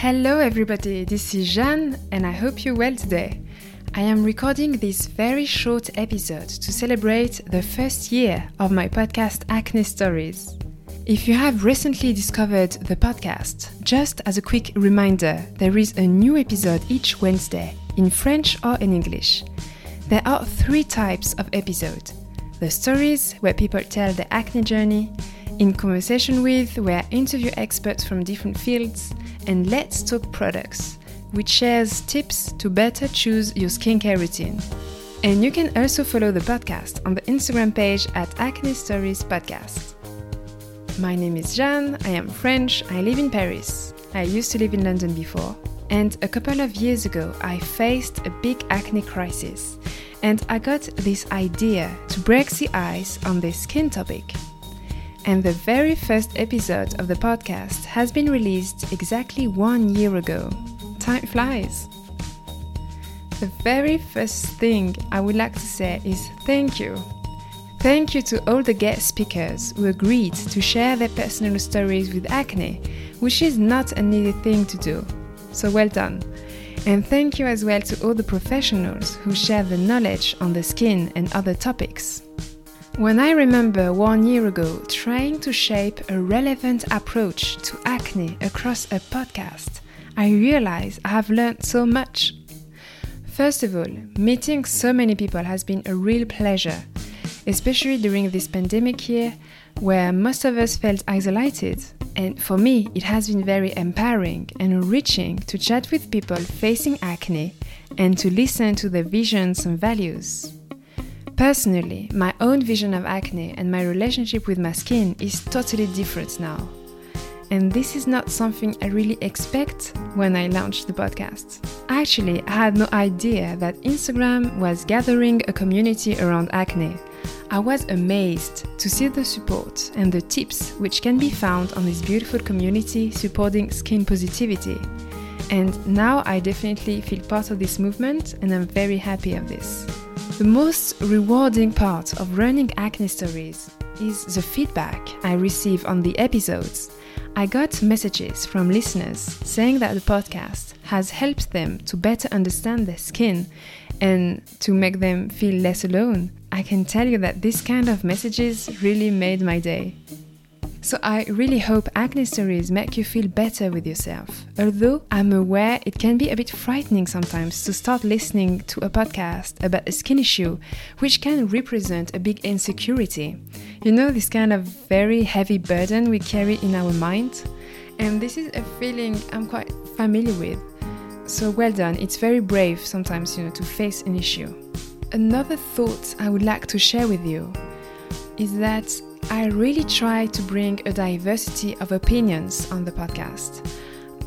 Hello, everybody, this is Jeanne, and I hope you're well today. I am recording this very short episode to celebrate the first year of my podcast Acne Stories. If you have recently discovered the podcast, just as a quick reminder, there is a new episode each Wednesday in French or in English. There are three types of episodes the stories, where people tell their acne journey, in conversation with, where I interview experts from different fields, and Let's Talk Products, which shares tips to better choose your skincare routine. And you can also follow the podcast on the Instagram page at Acne Stories Podcast. My name is Jeanne, I am French, I live in Paris. I used to live in London before. And a couple of years ago, I faced a big acne crisis and I got this idea to break the ice on this skin topic. And the very first episode of the podcast has been released exactly one year ago. Time flies. The very first thing I would like to say is thank you. Thank you to all the guest speakers who agreed to share their personal stories with acne, which is not an easy thing to do. So well done. And thank you as well to all the professionals who share the knowledge on the skin and other topics. When I remember one year ago trying to shape a relevant approach to acne across a podcast, I realize I have learned so much. First of all, meeting so many people has been a real pleasure, especially during this pandemic year where most of us felt isolated and for me, it has been very empowering and enriching to chat with people facing acne and to listen to their visions and values. Personally, my own vision of acne and my relationship with my skin is totally different now. And this is not something I really expect when I launched the podcast. Actually, I had no idea that Instagram was gathering a community around acne I was amazed to see the support and the tips which can be found on this beautiful community supporting skin positivity. And now I definitely feel part of this movement and I'm very happy of this. The most rewarding part of running acne stories is the feedback I receive on the episodes. I got messages from listeners saying that the podcast has helped them to better understand their skin and to make them feel less alone. I can tell you that this kind of messages really made my day. So I really hope acne stories make you feel better with yourself. Although I'm aware it can be a bit frightening sometimes to start listening to a podcast about a skin issue, which can represent a big insecurity. You know, this kind of very heavy burden we carry in our mind? And this is a feeling I'm quite familiar with. So well done. It's very brave sometimes, you know, to face an issue. Another thought I would like to share with you is that I really try to bring a diversity of opinions on the podcast.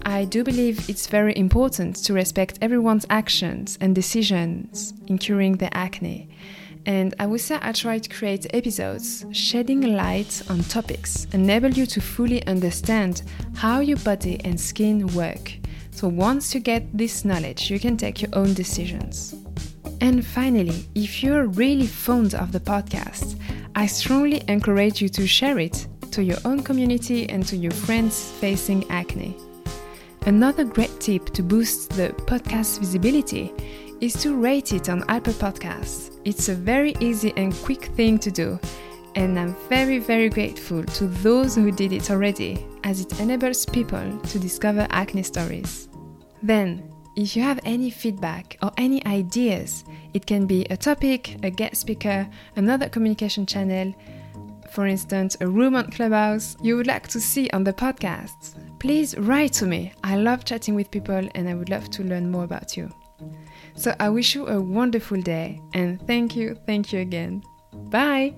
I do believe it's very important to respect everyone's actions and decisions in curing their acne. And I would say I try to create episodes shedding light on topics, enable you to fully understand how your body and skin work. So once you get this knowledge, you can take your own decisions. And finally, if you're really fond of the podcast, I strongly encourage you to share it to your own community and to your friends facing acne. Another great tip to boost the podcast visibility is to rate it on Apple Podcasts. It's a very easy and quick thing to do, and I'm very, very grateful to those who did it already, as it enables people to discover acne stories. Then, if you have any feedback or any ideas, it can be a topic, a guest speaker, another communication channel, for instance, a room on Clubhouse you would like to see on the podcast, please write to me. I love chatting with people and I would love to learn more about you. So I wish you a wonderful day and thank you, thank you again. Bye!